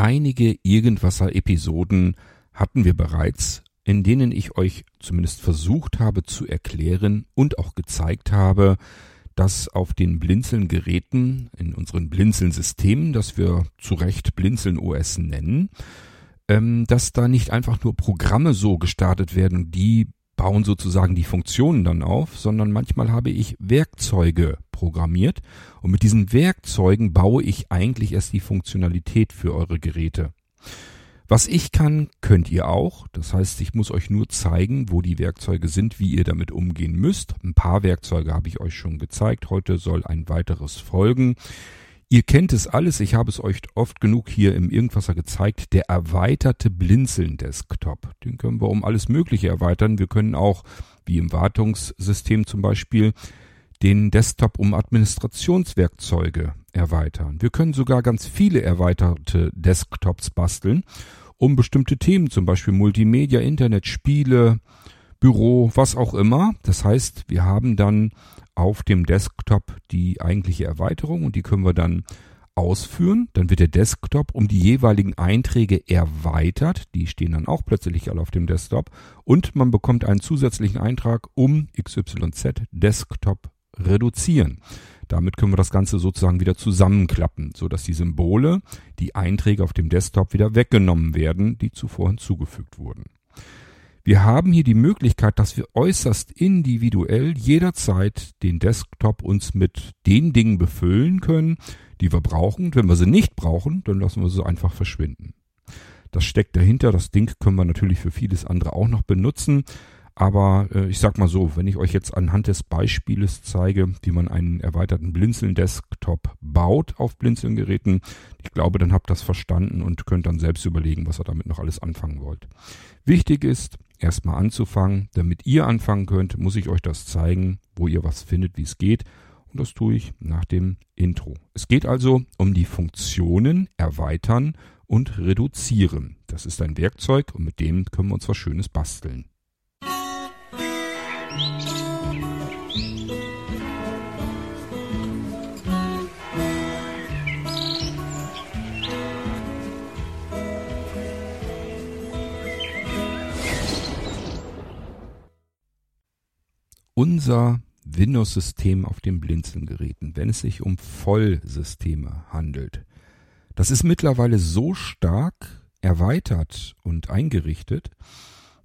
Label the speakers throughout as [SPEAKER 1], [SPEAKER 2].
[SPEAKER 1] Einige Irgendwasser-Episoden hatten wir bereits, in denen ich euch zumindest versucht habe zu erklären und auch gezeigt habe, dass auf den Blinzeln-Geräten, in unseren Blinzeln-Systemen, das wir zu Recht Blinzeln OS nennen, ähm, dass da nicht einfach nur Programme so gestartet werden, die bauen sozusagen die Funktionen dann auf, sondern manchmal habe ich Werkzeuge programmiert und mit diesen Werkzeugen baue ich eigentlich erst die Funktionalität für eure Geräte. Was ich kann, könnt ihr auch. Das heißt, ich muss euch nur zeigen, wo die Werkzeuge sind, wie ihr damit umgehen müsst. Ein paar Werkzeuge habe ich euch schon gezeigt. Heute soll ein weiteres folgen. Ihr kennt es alles, ich habe es euch oft genug hier im Irgendwasser gezeigt, der erweiterte Blinzeln-Desktop. Den können wir um alles Mögliche erweitern. Wir können auch, wie im Wartungssystem zum Beispiel, den Desktop um Administrationswerkzeuge erweitern. Wir können sogar ganz viele erweiterte Desktops basteln, um bestimmte Themen, zum Beispiel Multimedia, Internet, Spiele, Büro, was auch immer. Das heißt, wir haben dann auf dem Desktop die eigentliche Erweiterung und die können wir dann ausführen. Dann wird der Desktop um die jeweiligen Einträge erweitert. Die stehen dann auch plötzlich alle auf dem Desktop. Und man bekommt einen zusätzlichen Eintrag um XYZ Desktop reduzieren. Damit können wir das Ganze sozusagen wieder zusammenklappen, sodass die Symbole, die Einträge auf dem Desktop wieder weggenommen werden, die zuvor hinzugefügt wurden. Wir haben hier die Möglichkeit, dass wir äußerst individuell jederzeit den Desktop uns mit den Dingen befüllen können, die wir brauchen. wenn wir sie nicht brauchen, dann lassen wir sie einfach verschwinden. Das steckt dahinter. Das Ding können wir natürlich für vieles andere auch noch benutzen. Aber äh, ich sag mal so, wenn ich euch jetzt anhand des Beispieles zeige, wie man einen erweiterten Blinzeln-Desktop baut auf Blinzeln-Geräten, ich glaube, dann habt ihr das verstanden und könnt dann selbst überlegen, was ihr damit noch alles anfangen wollt. Wichtig ist, erstmal anzufangen. Damit ihr anfangen könnt, muss ich euch das zeigen, wo ihr was findet, wie es geht. Und das tue ich nach dem Intro. Es geht also um die Funktionen erweitern und reduzieren. Das ist ein Werkzeug und mit dem können wir uns was Schönes basteln. Unser Windows-System auf den Blinzeln-Geräten, wenn es sich um Vollsysteme handelt. Das ist mittlerweile so stark erweitert und eingerichtet,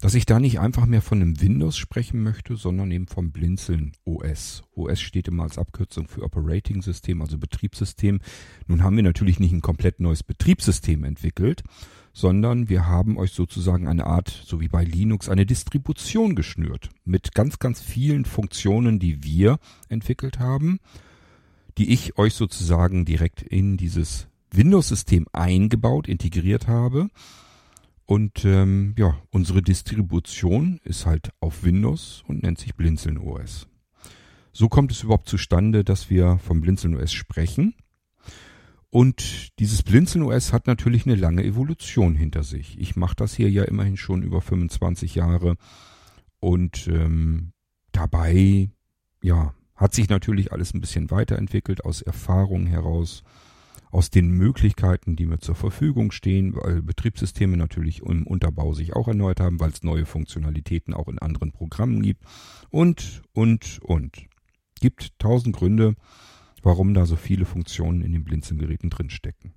[SPEAKER 1] dass ich da nicht einfach mehr von einem Windows sprechen möchte, sondern eben vom Blinzeln OS. OS steht immer als Abkürzung für Operating System, also Betriebssystem. Nun haben wir natürlich nicht ein komplett neues Betriebssystem entwickelt, sondern wir haben euch sozusagen eine Art, so wie bei Linux, eine Distribution geschnürt mit ganz, ganz vielen Funktionen, die wir entwickelt haben, die ich euch sozusagen direkt in dieses Windows-System eingebaut, integriert habe. Und ähm, ja, unsere Distribution ist halt auf Windows und nennt sich Blinzeln OS. So kommt es überhaupt zustande, dass wir vom Blinzeln OS sprechen. Und dieses Blinzeln OS hat natürlich eine lange Evolution hinter sich. Ich mache das hier ja immerhin schon über 25 Jahre und ähm, dabei, ja, hat sich natürlich alles ein bisschen weiterentwickelt aus Erfahrungen heraus, aus den Möglichkeiten, die mir zur Verfügung stehen, weil Betriebssysteme natürlich im Unterbau sich auch erneuert haben, weil es neue Funktionalitäten auch in anderen Programmen gibt und, und, und. Gibt tausend Gründe, warum da so viele Funktionen in den Blinzelgeräten drinstecken.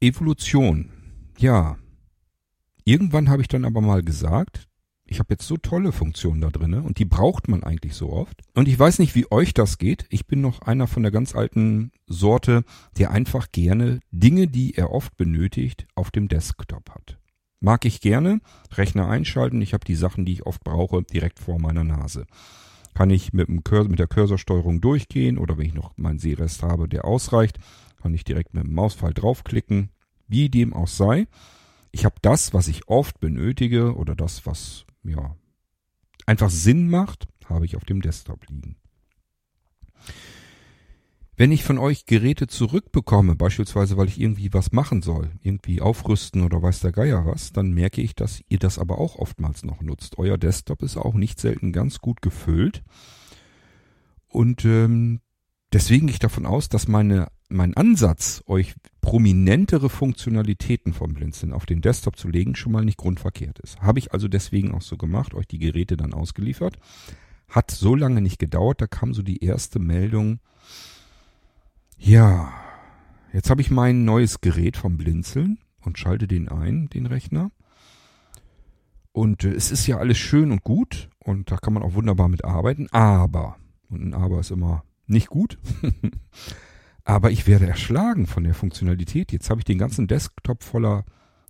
[SPEAKER 1] Evolution. Ja. Irgendwann habe ich dann aber mal gesagt, ich habe jetzt so tolle Funktionen da drinne und die braucht man eigentlich so oft. Und ich weiß nicht, wie euch das geht. Ich bin noch einer von der ganz alten Sorte, der einfach gerne Dinge, die er oft benötigt, auf dem Desktop hat. Mag ich gerne, Rechner einschalten, ich habe die Sachen, die ich oft brauche, direkt vor meiner Nase kann ich mit, dem Cursor, mit der Cursorsteuerung durchgehen oder wenn ich noch meinen Sehrest habe, der ausreicht, kann ich direkt mit dem Mauspfeil draufklicken. Wie dem auch sei. Ich habe das, was ich oft benötige oder das, was ja einfach Sinn macht, habe ich auf dem Desktop liegen. Wenn ich von euch Geräte zurückbekomme, beispielsweise weil ich irgendwie was machen soll, irgendwie aufrüsten oder weiß der Geier was, dann merke ich, dass ihr das aber auch oftmals noch nutzt. Euer Desktop ist auch nicht selten ganz gut gefüllt. Und ähm, deswegen gehe ich davon aus, dass meine, mein Ansatz, euch prominentere Funktionalitäten vom Blinzeln auf den Desktop zu legen, schon mal nicht grundverkehrt ist. Habe ich also deswegen auch so gemacht, euch die Geräte dann ausgeliefert. Hat so lange nicht gedauert, da kam so die erste Meldung. Ja, jetzt habe ich mein neues Gerät vom Blinzeln und schalte den ein, den Rechner. Und äh, es ist ja alles schön und gut und da kann man auch wunderbar mit arbeiten, aber, und ein Aber ist immer nicht gut, aber ich werde erschlagen von der Funktionalität. Jetzt habe ich den ganzen Desktop voller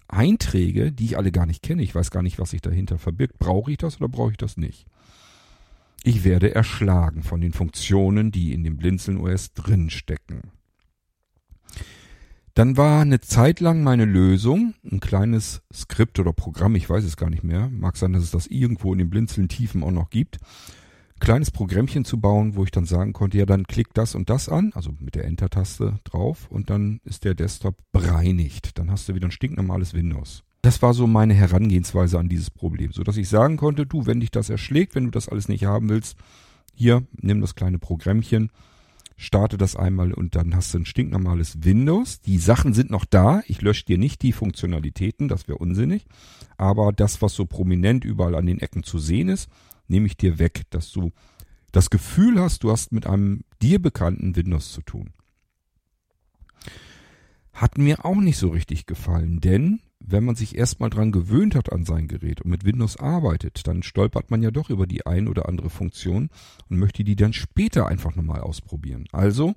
[SPEAKER 1] Einträge, die ich alle gar nicht kenne. Ich weiß gar nicht, was sich dahinter verbirgt. Brauche ich das oder brauche ich das nicht? Ich werde erschlagen von den Funktionen, die in dem Blinzeln OS drinstecken. Dann war eine Zeit lang meine Lösung, ein kleines Skript oder Programm, ich weiß es gar nicht mehr, mag sein, dass es das irgendwo in den Blinzeln Tiefen auch noch gibt, kleines Programmchen zu bauen, wo ich dann sagen konnte, ja, dann klick das und das an, also mit der Enter-Taste drauf und dann ist der Desktop bereinigt. Dann hast du wieder ein stinknormales Windows. Das war so meine Herangehensweise an dieses Problem, so dass ich sagen konnte, du, wenn dich das erschlägt, wenn du das alles nicht haben willst, hier, nimm das kleine Programmchen, starte das einmal und dann hast du ein stinknormales Windows. Die Sachen sind noch da. Ich lösche dir nicht die Funktionalitäten, das wäre unsinnig. Aber das, was so prominent überall an den Ecken zu sehen ist, nehme ich dir weg, dass du das Gefühl hast, du hast mit einem dir bekannten Windows zu tun. Hat mir auch nicht so richtig gefallen, denn wenn man sich erstmal dran gewöhnt hat an sein Gerät und mit Windows arbeitet, dann stolpert man ja doch über die ein oder andere Funktion und möchte die dann später einfach nochmal ausprobieren. Also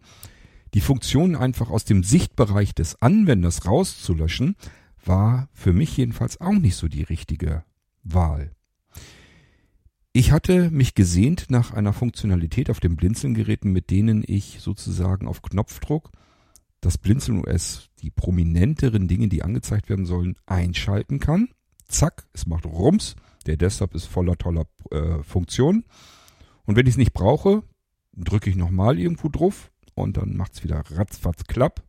[SPEAKER 1] die Funktion einfach aus dem Sichtbereich des Anwenders rauszulöschen, war für mich jedenfalls auch nicht so die richtige Wahl. Ich hatte mich gesehnt nach einer Funktionalität auf den Blinzelgeräten, mit denen ich sozusagen auf Knopfdruck das Blinzeln OS die prominenteren Dinge, die angezeigt werden sollen, einschalten kann. Zack, es macht Rums. Der Desktop ist voller toller äh, Funktionen. Und wenn ich es nicht brauche, drücke ich nochmal irgendwo drauf und dann macht es wieder ratzfatz klapp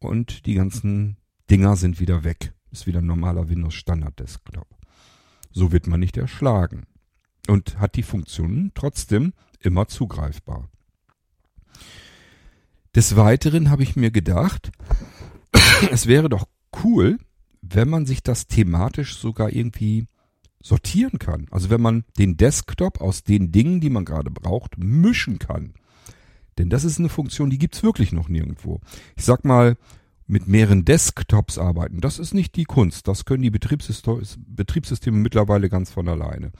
[SPEAKER 1] und die ganzen Dinger sind wieder weg. Ist wieder ein normaler Windows Standard Desktop. So wird man nicht erschlagen und hat die Funktionen trotzdem immer zugreifbar. Des Weiteren habe ich mir gedacht, es wäre doch cool, wenn man sich das thematisch sogar irgendwie sortieren kann. Also wenn man den Desktop aus den Dingen, die man gerade braucht, mischen kann. Denn das ist eine Funktion, die gibt's wirklich noch nirgendwo. Ich sag mal, mit mehreren Desktops arbeiten, das ist nicht die Kunst. Das können die Betriebssysteme mittlerweile ganz von alleine.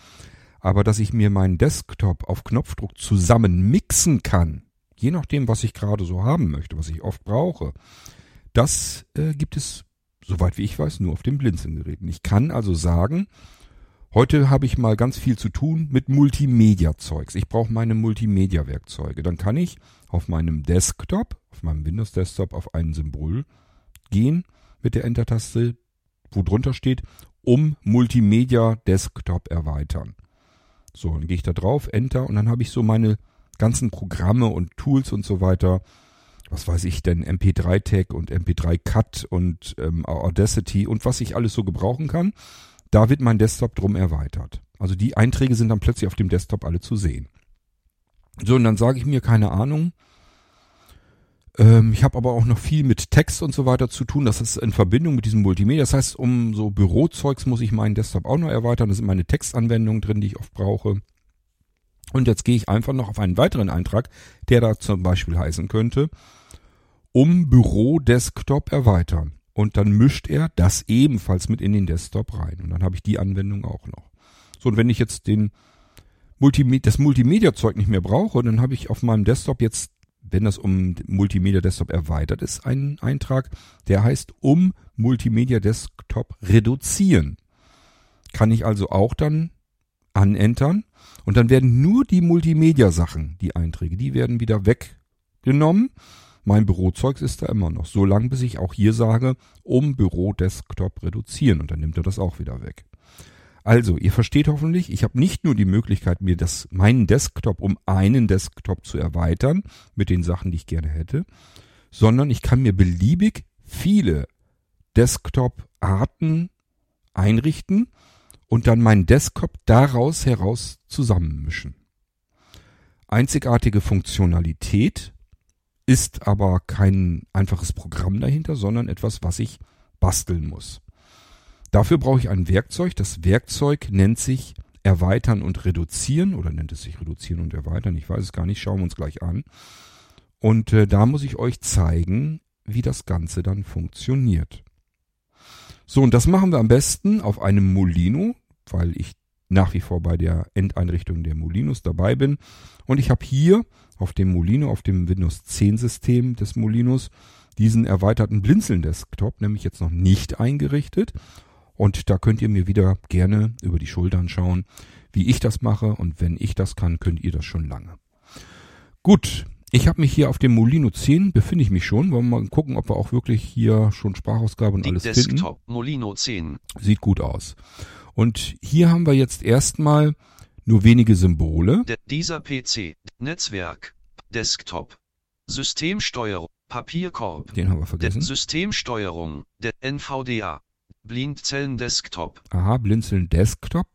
[SPEAKER 1] Aber dass ich mir meinen Desktop auf Knopfdruck zusammen mixen kann, je nachdem, was ich gerade so haben möchte, was ich oft brauche, das äh, gibt es, soweit wie ich weiß, nur auf den Blinzelgeräten. Ich kann also sagen, heute habe ich mal ganz viel zu tun mit Multimedia-Zeugs. Ich brauche meine Multimedia-Werkzeuge. Dann kann ich auf meinem Desktop, auf meinem Windows-Desktop auf ein Symbol gehen mit der Enter-Taste, wo drunter steht, um Multimedia Desktop erweitern. So, dann gehe ich da drauf, Enter und dann habe ich so meine ganzen Programme und Tools und so weiter was weiß ich denn, MP3-Tag und MP3-Cut und ähm, Audacity und was ich alles so gebrauchen kann. Da wird mein Desktop drum erweitert. Also die Einträge sind dann plötzlich auf dem Desktop alle zu sehen. So, und dann sage ich mir, keine Ahnung. Ähm, ich habe aber auch noch viel mit Text und so weiter zu tun. Das ist in Verbindung mit diesem Multimedia. Das heißt, um so Bürozeugs muss ich meinen Desktop auch noch erweitern. Da sind meine Textanwendungen drin, die ich oft brauche. Und jetzt gehe ich einfach noch auf einen weiteren Eintrag, der da zum Beispiel heißen könnte, um Büro-Desktop erweitern. Und dann mischt er das ebenfalls mit in den Desktop rein. Und dann habe ich die Anwendung auch noch. So, und wenn ich jetzt den Multimedia, das Multimedia-Zeug nicht mehr brauche, dann habe ich auf meinem Desktop jetzt, wenn das um Multimedia Desktop erweitert ist, einen Eintrag, der heißt um Multimedia Desktop reduzieren. Kann ich also auch dann anentern und dann werden nur die Multimedia-Sachen, die Einträge, die werden wieder weggenommen mein Bürozeug ist da immer noch. So lange, bis ich auch hier sage, um Büro-Desktop reduzieren. Und dann nimmt er das auch wieder weg. Also, ihr versteht hoffentlich, ich habe nicht nur die Möglichkeit, mir das, meinen Desktop um einen Desktop zu erweitern mit den Sachen, die ich gerne hätte, sondern ich kann mir beliebig viele Desktop-Arten einrichten und dann meinen Desktop daraus heraus zusammenmischen. Einzigartige Funktionalität ist aber kein einfaches Programm dahinter, sondern etwas, was ich basteln muss. Dafür brauche ich ein Werkzeug. Das Werkzeug nennt sich Erweitern und Reduzieren oder nennt es sich Reduzieren und Erweitern. Ich weiß es gar nicht. Schauen wir uns gleich an. Und äh, da muss ich euch zeigen, wie das Ganze dann funktioniert. So, und das machen wir am besten auf einem Molino, weil ich nach wie vor bei der Endeinrichtung der Molinos dabei bin. Und ich habe hier auf dem Molino, auf dem Windows 10 System des Molinos, diesen erweiterten Blinzeln-Desktop, nämlich jetzt noch nicht eingerichtet. Und da könnt ihr mir wieder gerne über die Schultern schauen, wie ich das mache. Und wenn ich das kann, könnt ihr das schon lange. Gut, ich habe mich hier auf dem Molino 10, befinde ich mich schon. Wollen wir mal gucken, ob wir auch wirklich hier schon Sprachausgabe und
[SPEAKER 2] Die
[SPEAKER 1] alles
[SPEAKER 2] Desktop
[SPEAKER 1] finden.
[SPEAKER 2] Molino 10.
[SPEAKER 1] Sieht gut aus. Und hier haben wir jetzt erstmal nur wenige Symbole.
[SPEAKER 2] De dieser PC. Netzwerk. Desktop. Systemsteuerung. Papierkorb.
[SPEAKER 1] Den haben wir
[SPEAKER 2] De
[SPEAKER 1] vergessen.
[SPEAKER 2] Systemsteuerung. Der NVDA. Blindzellen Desktop.
[SPEAKER 1] Aha, Blinzeln Desktop.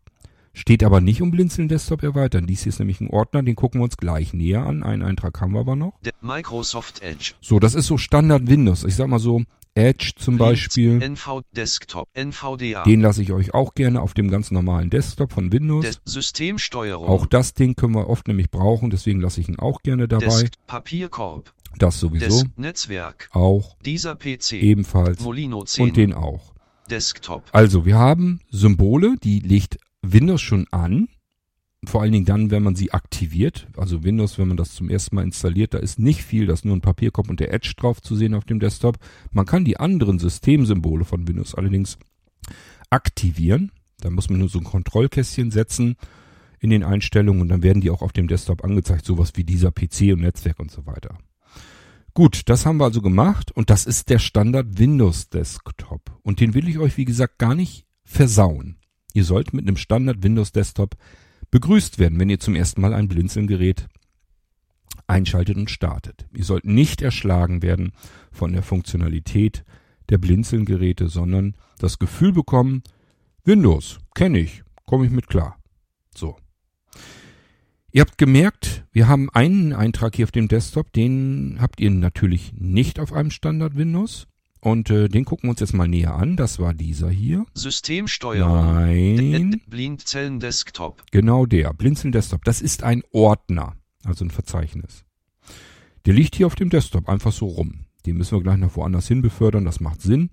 [SPEAKER 1] Steht aber nicht um Blinzeln Desktop erweitern. Dies hier ist nämlich ein Ordner, den gucken wir uns gleich näher an. Einen Eintrag haben wir aber noch.
[SPEAKER 2] Der Microsoft Edge.
[SPEAKER 1] So, das ist so Standard Windows. Ich sag mal so, Edge zum Beispiel.
[SPEAKER 2] NV Desktop. NVDA.
[SPEAKER 1] Den lasse ich euch auch gerne auf dem ganz normalen Desktop von Windows.
[SPEAKER 2] Des Systemsteuerung.
[SPEAKER 1] Auch das Ding können wir oft nämlich brauchen, deswegen lasse ich ihn auch gerne dabei.
[SPEAKER 2] Desk Papierkorb.
[SPEAKER 1] Das sowieso.
[SPEAKER 2] Des Netzwerk.
[SPEAKER 1] Auch
[SPEAKER 2] Dieser PC.
[SPEAKER 1] ebenfalls.
[SPEAKER 2] Molino 10.
[SPEAKER 1] Und den auch.
[SPEAKER 2] Desktop.
[SPEAKER 1] Also, wir haben Symbole, die legt Windows schon an. Vor allen Dingen dann, wenn man sie aktiviert. Also Windows, wenn man das zum ersten Mal installiert, da ist nicht viel, da ist nur ein Papierkorb und der Edge drauf zu sehen auf dem Desktop. Man kann die anderen Systemsymbole von Windows allerdings aktivieren. Da muss man nur so ein Kontrollkästchen setzen in den Einstellungen und dann werden die auch auf dem Desktop angezeigt, sowas wie dieser PC und Netzwerk und so weiter. Gut, das haben wir also gemacht und das ist der Standard Windows Desktop. Und den will ich euch, wie gesagt, gar nicht versauen. Ihr sollt mit einem Standard Windows Desktop begrüßt werden, wenn ihr zum ersten Mal ein Blinzelgerät einschaltet und startet. Ihr sollt nicht erschlagen werden von der Funktionalität der Blinzelgeräte, sondern das Gefühl bekommen, Windows, kenne ich, komme ich mit klar. So. Ihr habt gemerkt, wir haben einen Eintrag hier auf dem Desktop, den habt ihr natürlich nicht auf einem Standard Windows. Und äh, den gucken wir uns jetzt mal näher an. Das war dieser hier.
[SPEAKER 2] Systemsteuerung.
[SPEAKER 1] Nein.
[SPEAKER 2] Blindzellen Desktop.
[SPEAKER 1] Genau der, Blinzeln Desktop. Das ist ein Ordner, also ein Verzeichnis. Der liegt hier auf dem Desktop einfach so rum. Den müssen wir gleich noch woanders hin befördern, das macht Sinn.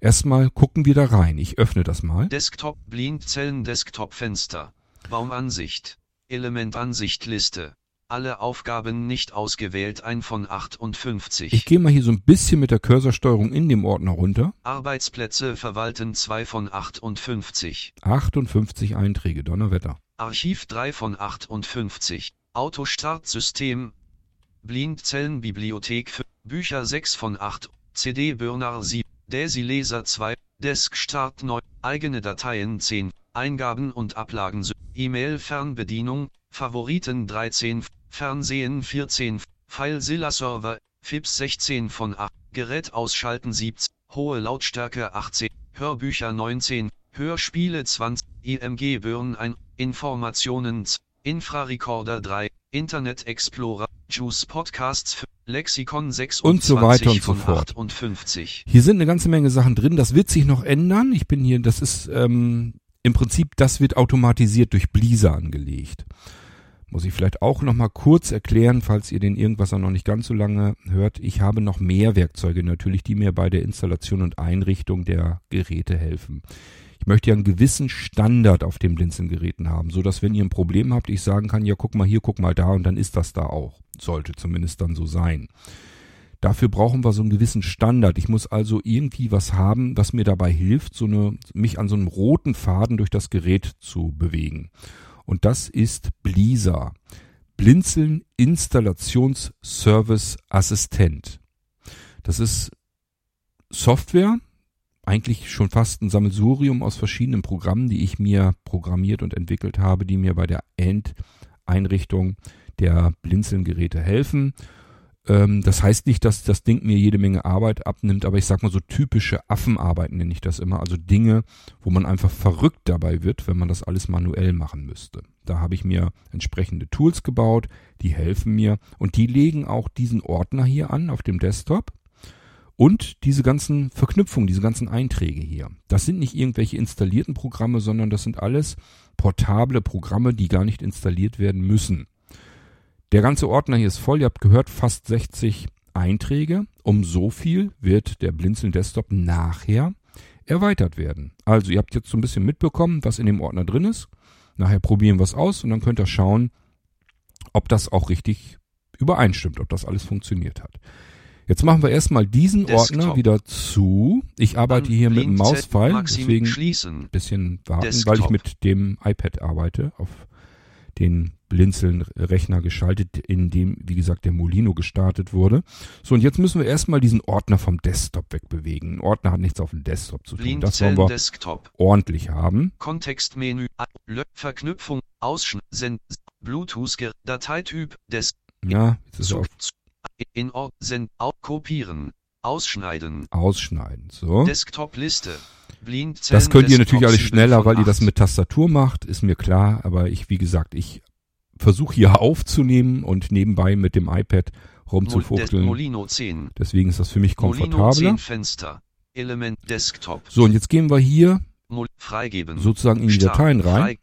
[SPEAKER 1] Erstmal gucken wir da rein. Ich öffne das mal.
[SPEAKER 2] Desktop Blindzellen Desktop Fenster. Baumansicht. Elementansicht Liste. Alle Aufgaben nicht ausgewählt ein von 58.
[SPEAKER 1] Ich gehe mal hier so ein bisschen mit der Cursorsteuerung in dem Ordner runter.
[SPEAKER 2] Arbeitsplätze verwalten 2 von 58.
[SPEAKER 1] 58 Einträge, Donnerwetter.
[SPEAKER 2] Archiv 3 von 58. Autostartsystem. Blindzellenbibliothek für Bücher 6 von 8. CD-Burner 7. DAISY-Leser 2. Desk-Start 9. Eigene Dateien 10. Eingaben und Ablagen. E-Mail-Fernbedienung. Favoriten 13. Fernsehen 14. FileZilla-Server. FIPS 16 von 8. Gerät ausschalten 17. Hohe Lautstärke 18. Hörbücher 19. Hörspiele 20. IMG Burn 1. Informationen 2. Infrarecorder 3. Internet Explorer. Juice Podcasts 5. Lexikon 26
[SPEAKER 1] Und so weiter und so fort.
[SPEAKER 2] 58.
[SPEAKER 1] Hier sind eine ganze Menge Sachen drin. Das wird sich noch ändern. Ich bin hier, das ist ähm, im Prinzip, das wird automatisiert durch Blizzard angelegt. Muss ich vielleicht auch noch mal kurz erklären, falls ihr den irgendwas noch nicht ganz so lange hört. Ich habe noch mehr Werkzeuge natürlich, die mir bei der Installation und Einrichtung der Geräte helfen. Ich möchte ja einen gewissen Standard auf den Blinzelgeräten haben, so dass wenn ihr ein Problem habt, ich sagen kann, ja guck mal hier, guck mal da und dann ist das da auch. Sollte zumindest dann so sein. Dafür brauchen wir so einen gewissen Standard. Ich muss also irgendwie was haben, was mir dabei hilft, so eine, mich an so einem roten Faden durch das Gerät zu bewegen. Und das ist Blisa. Blinzeln Installationsservice Assistent. Das ist Software, eigentlich schon fast ein Sammelsurium aus verschiedenen Programmen, die ich mir programmiert und entwickelt habe, die mir bei der Endeinrichtung der Blinzeln-Geräte helfen. Ähm, das heißt nicht, dass das Ding mir jede Menge Arbeit abnimmt, aber ich sag mal so typische Affenarbeiten nenne ich das immer. Also Dinge, wo man einfach verrückt dabei wird, wenn man das alles manuell machen müsste. Da habe ich mir entsprechende Tools gebaut, die helfen mir und die legen auch diesen Ordner hier an auf dem Desktop und diese ganzen Verknüpfungen, diese ganzen Einträge hier. Das sind nicht irgendwelche installierten Programme, sondern das sind alles portable Programme, die gar nicht installiert werden müssen. Der ganze Ordner hier ist voll, ihr habt gehört, fast 60 Einträge. Um so viel wird der Blinzeln Desktop nachher erweitert werden. Also ihr habt jetzt so ein bisschen mitbekommen, was in dem Ordner drin ist. Nachher probieren wir es aus und dann könnt ihr schauen, ob das auch richtig übereinstimmt, ob das alles funktioniert hat. Jetzt machen wir erstmal diesen
[SPEAKER 2] Desktop.
[SPEAKER 1] Ordner wieder zu. Ich arbeite hier mit dem Mauspfeil, deswegen ein bisschen warten,
[SPEAKER 2] Desktop.
[SPEAKER 1] weil ich mit dem iPad arbeite, auf den Blinzeln-Rechner geschaltet, in dem, wie gesagt, der Molino gestartet wurde. So, und jetzt müssen wir erstmal diesen Ordner vom Desktop wegbewegen. Ein Ordner hat nichts auf dem Desktop zu tun. Das wollen wir
[SPEAKER 2] Desktop.
[SPEAKER 1] ordentlich haben.
[SPEAKER 2] Kontextmenü. Verknüpfung. Ausschnitt. Bluetooth. Dateityp. Des.
[SPEAKER 1] Ja, jetzt ist auf
[SPEAKER 2] In Ort. Send. Kopieren. Ausschneiden.
[SPEAKER 1] Ausschneiden. So.
[SPEAKER 2] Desktop-Liste.
[SPEAKER 1] Das könnt ihr
[SPEAKER 2] Desktop
[SPEAKER 1] natürlich alles
[SPEAKER 2] 7
[SPEAKER 1] schneller, weil ihr das
[SPEAKER 2] 8.
[SPEAKER 1] mit Tastatur macht, ist mir klar. Aber ich, wie gesagt, ich versuche hier aufzunehmen und nebenbei mit dem iPad rumzufuchteln.
[SPEAKER 2] Molino 10.
[SPEAKER 1] Deswegen ist das für mich komfortabler.
[SPEAKER 2] 10 Fenster. Element Desktop.
[SPEAKER 1] So, und jetzt gehen wir hier
[SPEAKER 2] freigeben.
[SPEAKER 1] sozusagen in die. Dateien rein.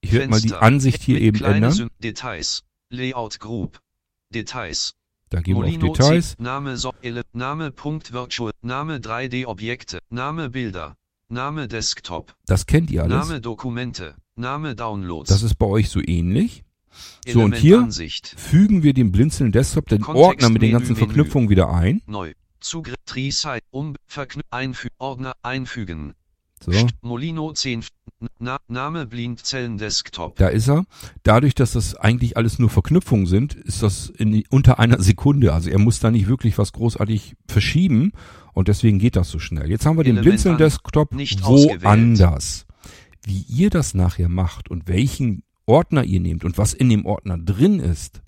[SPEAKER 1] Ich werde mal die. Ansicht hier eben ändern.
[SPEAKER 2] Details. Layout Group. Details.
[SPEAKER 1] Da gehen wir auf Details.
[SPEAKER 2] 10. Name Name Punkt Virtual. Name 3D Objekte. Name Bilder. Name Desktop.
[SPEAKER 1] Das kennt ihr alles.
[SPEAKER 2] Name Dokumente. Name Downloads.
[SPEAKER 1] Das ist bei euch so ähnlich. So, und hier
[SPEAKER 2] Ansicht.
[SPEAKER 1] fügen wir dem Blinzeln Desktop den
[SPEAKER 2] Kontext-
[SPEAKER 1] Ordner mit den ganzen
[SPEAKER 2] Menü.
[SPEAKER 1] Verknüpfungen wieder ein.
[SPEAKER 2] Neu. Zugriff. Tree-Site. Um. Verknü Einfü Ordner. Einfügen.
[SPEAKER 1] So,
[SPEAKER 2] Molino 10. Na Name Blindzellen Desktop.
[SPEAKER 1] da ist er. Dadurch, dass das eigentlich alles nur Verknüpfungen sind, ist das in unter einer Sekunde. Also er muss da nicht wirklich was großartig verschieben und deswegen geht das so schnell. Jetzt haben wir den Blinzeln Desktop woanders. Wie ihr das nachher macht und welchen Ordner ihr nehmt und was in dem Ordner drin ist,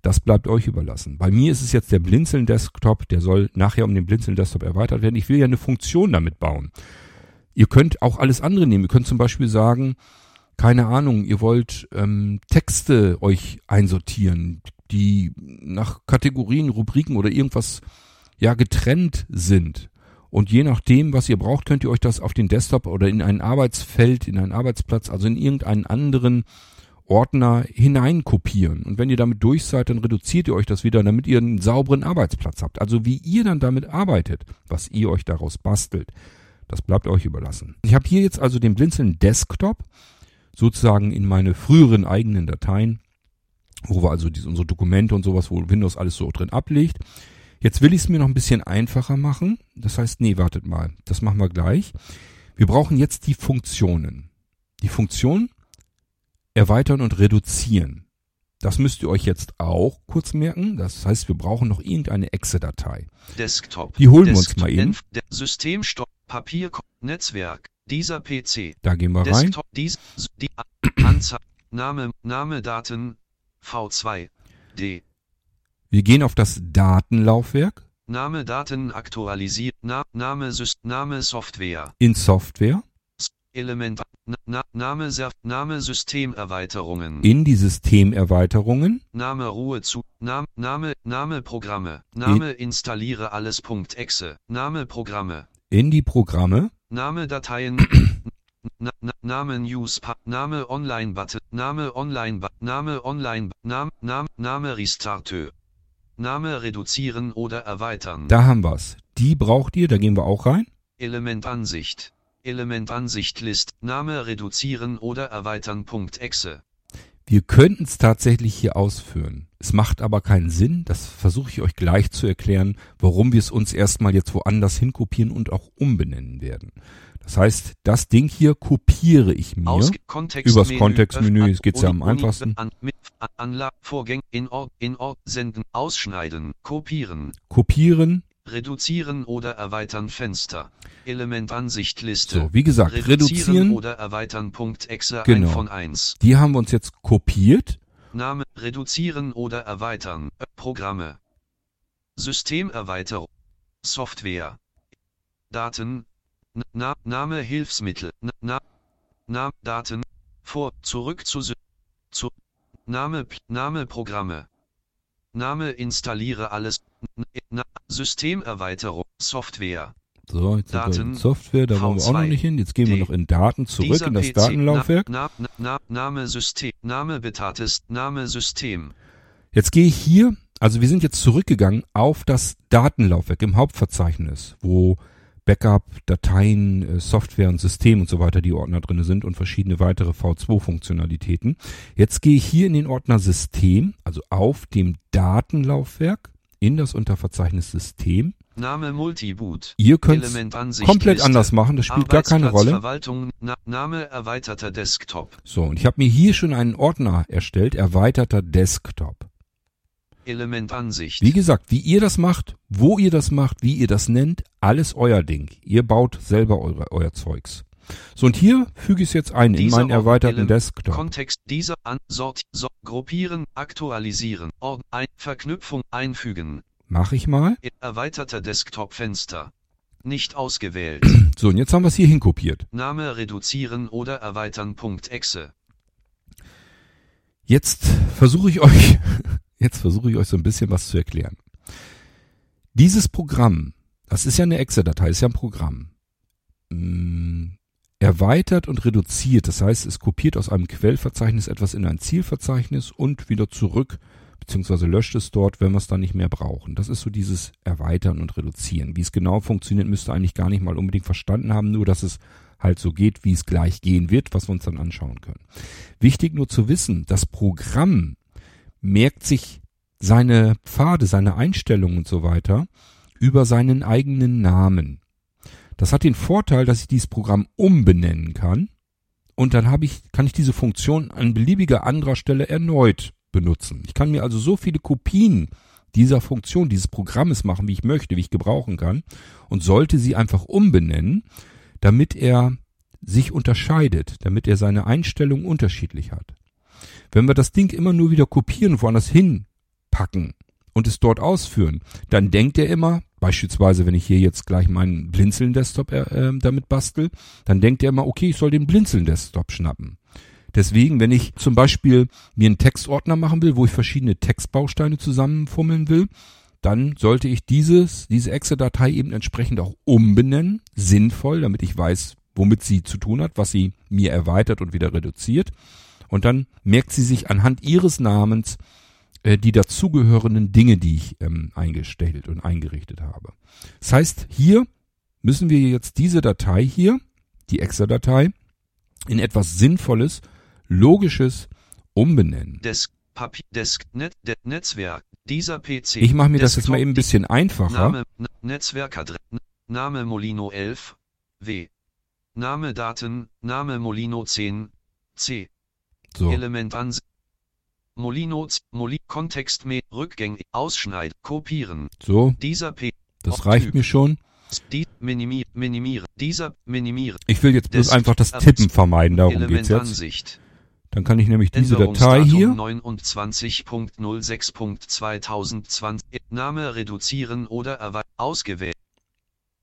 [SPEAKER 1] das bleibt euch überlassen. Bei mir ist es jetzt der Blinzeln Desktop, der soll nachher um den Blinzeln Desktop erweitert werden. Ich will ja eine Funktion damit bauen. Ihr könnt auch alles andere nehmen. Ihr könnt zum Beispiel sagen, keine Ahnung, ihr wollt ähm, Texte euch einsortieren, die nach Kategorien, Rubriken oder irgendwas ja getrennt sind. Und je nachdem, was ihr braucht, könnt ihr euch das auf den Desktop oder in ein Arbeitsfeld, in einen Arbeitsplatz, also in irgendeinen anderen Ordner hineinkopieren. Und wenn ihr damit durch seid, dann reduziert ihr euch das wieder, damit ihr einen sauberen Arbeitsplatz habt. Also wie ihr dann damit arbeitet, was ihr euch daraus bastelt, das bleibt euch überlassen. Ich habe hier jetzt also den Blinzeln Desktop sozusagen in meine früheren eigenen Dateien, wo wir also diese, unsere Dokumente und sowas, wo Windows alles so drin ablegt. Jetzt will ich es mir noch ein bisschen einfacher machen. Das heißt, nee, wartet mal, das machen wir gleich. Wir brauchen jetzt die Funktionen. Die Funktion erweitern und reduzieren. Das müsst ihr euch jetzt auch kurz merken. Das heißt, wir brauchen noch irgendeine Exe-Datei.
[SPEAKER 2] Desktop.
[SPEAKER 1] Die holen wir uns
[SPEAKER 2] Desktop.
[SPEAKER 1] mal eben.
[SPEAKER 2] Systemstopp. Papier. Netzwerk. Dieser PC.
[SPEAKER 1] Da gehen wir rein.
[SPEAKER 2] Desktop. Dies. Die Anzahl. Name. Name Daten. V2. D.
[SPEAKER 1] Wir gehen auf das Datenlaufwerk
[SPEAKER 2] Name Daten aktualisiert. Na, Name Sys Name Software.
[SPEAKER 1] in Software,
[SPEAKER 2] Element. Na, na, Name Serv Name Systemerweiterungen.
[SPEAKER 1] in die Systemerweiterungen,
[SPEAKER 2] Name Ruhe zu. Name, Name, Name Programme. Name installiere alles. Punkt Exe. Name Programme.
[SPEAKER 1] in die Programme,
[SPEAKER 2] Name Dateien. Na, na, Name News Name Online Button Name Online Name Online Name Name Name Restartö Name reduzieren oder erweitern
[SPEAKER 1] da haben wir's. Die braucht ihr, da gehen wir auch rein.
[SPEAKER 2] Element Ansicht Element Ansicht List Name reduzieren oder erweitern Punkt Exe
[SPEAKER 1] Wir könnten es tatsächlich hier ausführen. Es macht aber keinen Sinn. Das versuche ich euch gleich zu erklären, warum wir es uns erstmal jetzt woanders hinkopieren und auch umbenennen werden. Das heißt, das Ding hier kopiere ich mir.
[SPEAKER 2] Ausge Kontext
[SPEAKER 1] Übers Kontextmenü
[SPEAKER 2] öffnen,
[SPEAKER 1] geht's ja am einfachsten.
[SPEAKER 2] An, mit, an, Anla Vorgänge in Ort in Ort senden ausschneiden kopieren
[SPEAKER 1] Kopieren.
[SPEAKER 2] Reduzieren oder erweitern Fenster. Elementansichtliste.
[SPEAKER 1] So, wie gesagt, reduzieren.
[SPEAKER 2] oder erweitern. Punkt Exe
[SPEAKER 1] Genau.
[SPEAKER 2] 1 von 1.
[SPEAKER 1] Die haben wir uns jetzt kopiert.
[SPEAKER 2] Name reduzieren oder erweitern. Programme. Systemerweiterung. Software. Daten. Na, Name Hilfsmittel. Na, Na, Daten. vor, zurück zu, zu Name, Name Programme. Name installiere alles, Systemerweiterung, Software.
[SPEAKER 1] So, jetzt sind wir
[SPEAKER 2] Daten,
[SPEAKER 1] in Software, da wollen wir auch noch
[SPEAKER 2] V2,
[SPEAKER 1] nicht hin. Jetzt gehen wir
[SPEAKER 2] D.
[SPEAKER 1] noch in Daten zurück in das
[SPEAKER 2] PC,
[SPEAKER 1] Datenlaufwerk.
[SPEAKER 2] Na, na, na, Name System, Name Betates, Name System.
[SPEAKER 1] Jetzt gehe ich hier, also wir sind jetzt zurückgegangen auf das Datenlaufwerk im Hauptverzeichnis, wo Backup, Dateien, äh, Software und System und so weiter die Ordner drinne sind und verschiedene weitere V2-Funktionalitäten. Jetzt gehe ich hier in den Ordner System, also auf dem Datenlaufwerk in das Unterverzeichnis System.
[SPEAKER 2] Name Multiboot.
[SPEAKER 1] Ihr könnt es komplett anders machen, das spielt gar keine Rolle.
[SPEAKER 2] Verwaltung, Na, Name erweiterter Desktop.
[SPEAKER 1] So, und ich habe mir hier schon einen Ordner erstellt, erweiterter Desktop.
[SPEAKER 2] Elementansicht.
[SPEAKER 1] Wie gesagt, wie ihr das macht, wo ihr das macht, wie ihr das nennt, alles euer Ding. Ihr baut selber eure, euer Zeugs. So, und hier füge ich es jetzt ein in meinen erweiterten Desktop.
[SPEAKER 2] Kontext dieser an Sort, so, gruppieren, aktualisieren, Ord, ein, Verknüpfung einfügen.
[SPEAKER 1] Mach ich mal.
[SPEAKER 2] Erweiterter Desktop-Fenster. Nicht ausgewählt.
[SPEAKER 1] So, und jetzt haben wir es hier hinkopiert.
[SPEAKER 2] Name reduzieren oder erweitern. Exe.
[SPEAKER 1] Jetzt versuche ich euch, jetzt versuche ich euch so ein bisschen was zu erklären. Dieses Programm, das ist ja eine Exe-Datei, ist ja ein Programm, mm, erweitert und reduziert. Das heißt, es kopiert aus einem Quellverzeichnis etwas in ein Zielverzeichnis und wieder zurück, beziehungsweise löscht es dort, wenn wir es dann nicht mehr brauchen. Das ist so dieses Erweitern und Reduzieren. Wie es genau funktioniert, müsst ihr eigentlich gar nicht mal unbedingt verstanden haben, nur dass es halt so geht, wie es gleich gehen wird, was wir uns dann anschauen können. Wichtig nur zu wissen, das Programm merkt sich seine Pfade, seine Einstellungen und so weiter über seinen eigenen Namen. Das hat den Vorteil, dass ich dieses Programm umbenennen kann und dann habe ich, kann ich diese Funktion an beliebiger anderer Stelle erneut benutzen. Ich kann mir also so viele Kopien dieser Funktion, dieses Programmes machen, wie ich möchte, wie ich gebrauchen kann und sollte sie einfach umbenennen, damit er sich unterscheidet, damit er seine Einstellung unterschiedlich hat. Wenn wir das Ding immer nur wieder kopieren woanders hinpacken und es dort ausführen, dann denkt er immer, beispielsweise wenn ich hier jetzt gleich meinen Blinzeln-Desktop äh, damit bastel, dann denkt er immer, okay, ich soll den Blinzeln-Desktop schnappen. Deswegen, wenn ich zum Beispiel mir einen Textordner machen will, wo ich verschiedene Textbausteine zusammenfummeln will, dann sollte ich dieses, diese Exe-Datei eben entsprechend auch umbenennen, sinnvoll, damit ich weiß, womit sie zu tun hat, was sie mir erweitert und wieder reduziert. Und dann merkt sie sich anhand ihres Namens äh, die dazugehörenden Dinge, die ich ähm, eingestellt und eingerichtet habe. Das heißt, hier müssen wir jetzt diese Datei hier, die Exe-Datei, in etwas Sinnvolles, Logisches umbenennen.
[SPEAKER 2] Desk, Papier, Desk, Net, Netzwerk. Dieser PC.
[SPEAKER 1] Ich mache mir das jetzt mal
[SPEAKER 2] Desktop,
[SPEAKER 1] eben ein bisschen einfacher.
[SPEAKER 2] Name, Netzwerkadresse, Name Molino 11, W. Name Daten, Name Molino 10, C.
[SPEAKER 1] So,
[SPEAKER 2] Element an Molino, Z- Moli, Kontext, Me, Rückgängig, Ausschneid, Kopieren.
[SPEAKER 1] so,
[SPEAKER 2] Dieser P,
[SPEAKER 1] das reicht mir schon.
[SPEAKER 2] die, minimi, minimieren. Dieser, minimieren.
[SPEAKER 1] Ich will jetzt bloß einfach das Tippen vermeiden, darum geht's
[SPEAKER 2] Element
[SPEAKER 1] jetzt.
[SPEAKER 2] Ansicht.
[SPEAKER 1] Dann kann ich nämlich diese Datei hier,
[SPEAKER 2] 29.06.2020 Name reduzieren oder erweitern ausgewählt.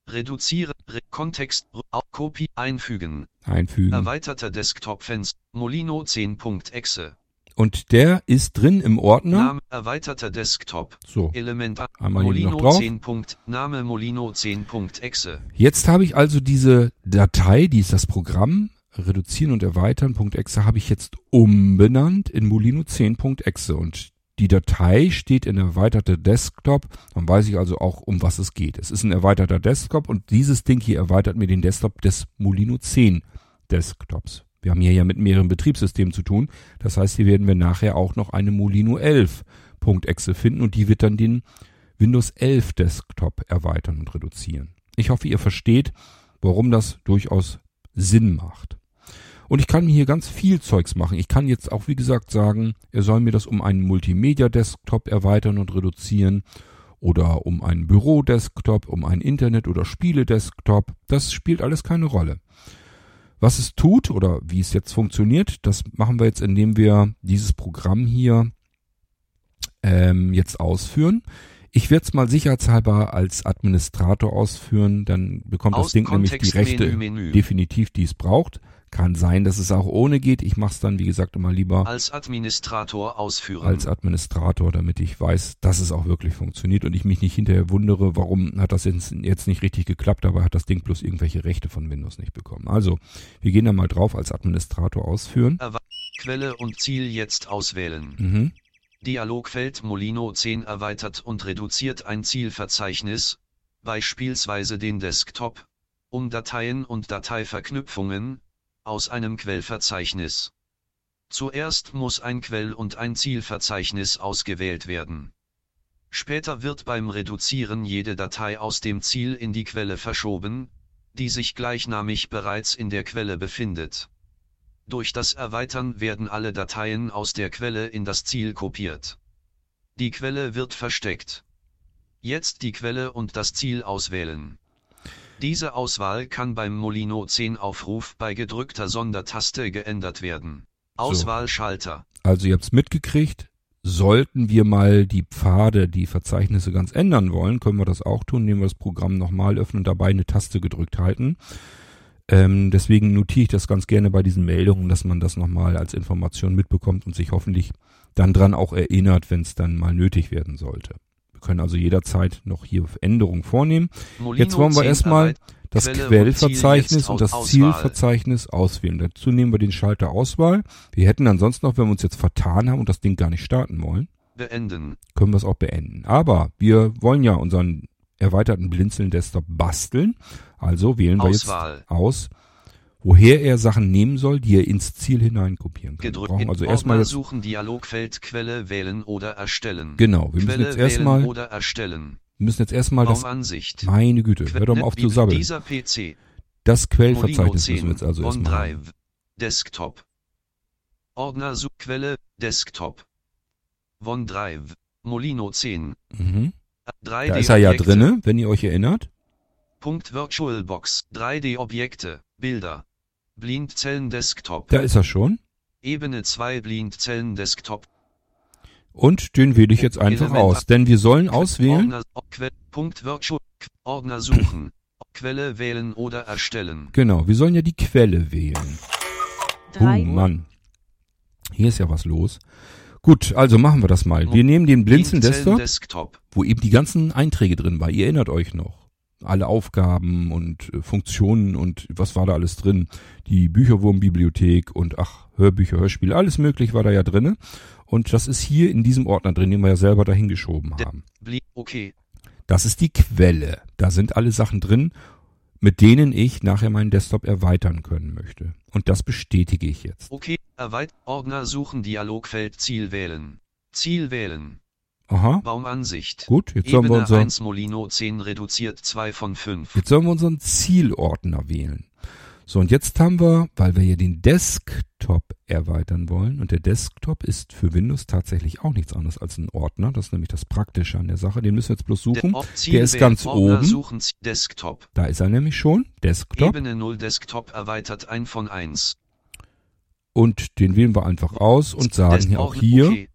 [SPEAKER 2] Reduzieren, Re Kontext, Kopie einfügen.
[SPEAKER 1] einfügen.
[SPEAKER 2] Erweiterter Desktop-Fenster, Molino 10.exe.
[SPEAKER 1] Und der ist drin im Ordner.
[SPEAKER 2] Name, erweiterter Desktop.
[SPEAKER 1] So,
[SPEAKER 2] Element
[SPEAKER 1] Einmal
[SPEAKER 2] Molino
[SPEAKER 1] noch drauf.
[SPEAKER 2] 10. Punkt, Name Molino 10.exe.
[SPEAKER 1] jetzt habe ich also diese Datei, die ist das Programm, reduzieren und erweitern, .exe habe ich jetzt umbenannt in Molino 10.exe und die Datei steht in erweiterter Desktop, dann weiß ich also auch, um was es geht. Es ist ein erweiterter Desktop und dieses Ding hier erweitert mir den Desktop des Molino 10 Desktops. Wir haben hier ja mit mehreren Betriebssystemen zu tun. Das heißt, hier werden wir nachher auch noch eine Molino 11.exe finden und die wird dann den Windows 11 Desktop erweitern und reduzieren. Ich hoffe, ihr versteht, warum das durchaus Sinn macht. Und ich kann mir hier ganz viel Zeugs machen. Ich kann jetzt auch, wie gesagt, sagen, er soll mir das um einen Multimedia-Desktop erweitern und reduzieren oder um einen Büro-Desktop, um einen Internet- oder Spiele-Desktop. Das spielt alles keine Rolle. Was es tut oder wie es jetzt funktioniert, das machen wir jetzt, indem wir dieses Programm hier ähm, jetzt ausführen. Ich werde es mal sicherheitshalber als Administrator ausführen, dann bekommt das
[SPEAKER 2] Aus
[SPEAKER 1] Ding nämlich die Rechte
[SPEAKER 2] Menü.
[SPEAKER 1] definitiv, die es braucht. Kann sein, dass es auch ohne geht. Ich mache es dann, wie gesagt, immer lieber
[SPEAKER 2] Als Administrator ausführen.
[SPEAKER 1] als Administrator, damit ich weiß, dass es auch wirklich funktioniert und ich mich nicht hinterher wundere, warum hat das jetzt, jetzt nicht richtig geklappt, dabei hat das Ding bloß irgendwelche Rechte von Windows nicht bekommen. Also, wir gehen da mal drauf als Administrator ausführen.
[SPEAKER 2] Quelle und Ziel jetzt auswählen.
[SPEAKER 1] Mhm.
[SPEAKER 2] Dialogfeld Molino 10 erweitert und reduziert ein Zielverzeichnis, beispielsweise den Desktop, um Dateien und Dateiverknüpfungen, aus einem Quellverzeichnis. Zuerst muss ein Quell- und ein Zielverzeichnis ausgewählt werden. Später wird beim Reduzieren jede Datei aus dem Ziel in die Quelle verschoben, die sich gleichnamig bereits in der Quelle befindet. Durch das Erweitern werden alle Dateien aus der Quelle in das Ziel kopiert. Die Quelle wird versteckt. Jetzt die Quelle und das Ziel auswählen. Diese Auswahl kann beim Molino 10 Aufruf bei gedrückter Sondertaste geändert werden. Auswahlschalter.
[SPEAKER 1] Also ihr habt's mitgekriegt. Sollten wir mal die Pfade, die Verzeichnisse ganz ändern wollen, können wir das auch tun, indem wir das Programm nochmal öffnen und dabei eine Taste gedrückt halten. Ähm, deswegen notiere ich das ganz gerne bei diesen Meldungen, dass man das nochmal als Information mitbekommt und sich hoffentlich dann dran auch erinnert, wenn es dann mal nötig werden sollte. Wir können also jederzeit noch hier Änderungen vornehmen.
[SPEAKER 2] Molino
[SPEAKER 1] Jetzt wollen wir
[SPEAKER 2] 10
[SPEAKER 1] erstmal das
[SPEAKER 2] Quelle und
[SPEAKER 1] Quellverzeichnis und,
[SPEAKER 2] jetzt
[SPEAKER 1] das Zielverzeichnis auswählen. Dazu nehmen wir den Schalter Auswahl. Wir hätten ansonsten noch, wenn wir uns jetzt vertan haben und das Ding gar nicht starten wollen,
[SPEAKER 2] Beenden.
[SPEAKER 1] können wir es auch beenden. Aber wir wollen ja unseren erweiterten Blinzeln-Desktop basteln. Also wählen wir
[SPEAKER 2] Auswahl.
[SPEAKER 1] jetzt aus, woher er Sachen nehmen soll, die er ins Ziel hineinkopieren kann.
[SPEAKER 2] Gedrückt.
[SPEAKER 1] brauchen also erstmal jetzt,
[SPEAKER 2] suchen Dialogfeld Quelle wählen oder erstellen.
[SPEAKER 1] genau, wir müssen
[SPEAKER 2] Quelle
[SPEAKER 1] jetzt
[SPEAKER 2] wählen
[SPEAKER 1] erstmal,
[SPEAKER 2] oder erstellen.
[SPEAKER 1] wir müssen jetzt erstmal das,
[SPEAKER 2] Baumansicht.
[SPEAKER 1] meine Güte, hör doch mal auf zu sabbeln.
[SPEAKER 2] Dieser PC.
[SPEAKER 1] Das Quellverzeichnis
[SPEAKER 2] 10.
[SPEAKER 1] müssen wir jetzt also erstmal.
[SPEAKER 2] Desktop. Ordner Suchquelle. Desktop. OneDrive. Molino 10.
[SPEAKER 1] Mhm.
[SPEAKER 2] 3D
[SPEAKER 1] Da ist er ja drinne, wenn ihr euch erinnert.
[SPEAKER 2] Punkt VirtualBox. 3D Objekte. Bilder. Blindzellen Desktop.
[SPEAKER 1] Da ist er schon.
[SPEAKER 2] Ebene 2 Blindzellen Desktop.
[SPEAKER 1] Und den wähle ich jetzt einfach
[SPEAKER 2] Element
[SPEAKER 1] aus. Denn wir sollen auswählen.
[SPEAKER 2] Ordner, Punkt. Ordner suchen. Quelle wählen oder erstellen.
[SPEAKER 1] Genau, wir sollen ja die Quelle wählen. Oh Mann. Hier ist ja was los. Gut, also machen wir das mal. Wir nehmen den Blinzeln Desktop,
[SPEAKER 2] Desktop.
[SPEAKER 1] wo eben die ganzen Einträge drin waren. Ihr erinnert euch noch. Alle Aufgaben und äh, Funktionen und was war da alles drin. Die Bücherwurmbibliothek und ach, Hörbücher, Hörspiele, alles möglich war da ja drinne. Und das ist hier in diesem Ordner drin, den wir ja selber dahin geschoben
[SPEAKER 2] Der-
[SPEAKER 1] haben.
[SPEAKER 2] Okay.
[SPEAKER 1] Das ist die Quelle. Da sind alle Sachen drin, mit denen ich nachher meinen Desktop erweitern können möchte. Und das bestätige ich jetzt.
[SPEAKER 2] Okay. Erweit Ordner suchen Dialogfeld Ziel wählen. Ziel wählen.
[SPEAKER 1] Aha,
[SPEAKER 2] Baumansicht.
[SPEAKER 1] gut. Jetzt sollen wir
[SPEAKER 2] Ebene
[SPEAKER 1] unser,
[SPEAKER 2] 1 Molino 10 reduziert 2 von 5.
[SPEAKER 1] jetzt sollen wir unseren Zielordner wählen. So, und jetzt haben wir, weil wir hier den Desktop erweitern wollen, und der Desktop ist für Windows tatsächlich auch nichts anderes als ein Ordner. Das ist nämlich das Praktische an der Sache. Den müssen wir jetzt bloß suchen.
[SPEAKER 2] Der,
[SPEAKER 1] Der ist ganz
[SPEAKER 2] Ordner
[SPEAKER 1] oben.
[SPEAKER 2] suchen Desktop.
[SPEAKER 1] Da ist er nämlich schon. Desktop.
[SPEAKER 2] Ebene 0 Desktop erweitert 1 von 1.
[SPEAKER 1] Und den wählen wir einfach aus und sagen
[SPEAKER 2] Des-
[SPEAKER 1] hier auch hier,
[SPEAKER 2] Okay.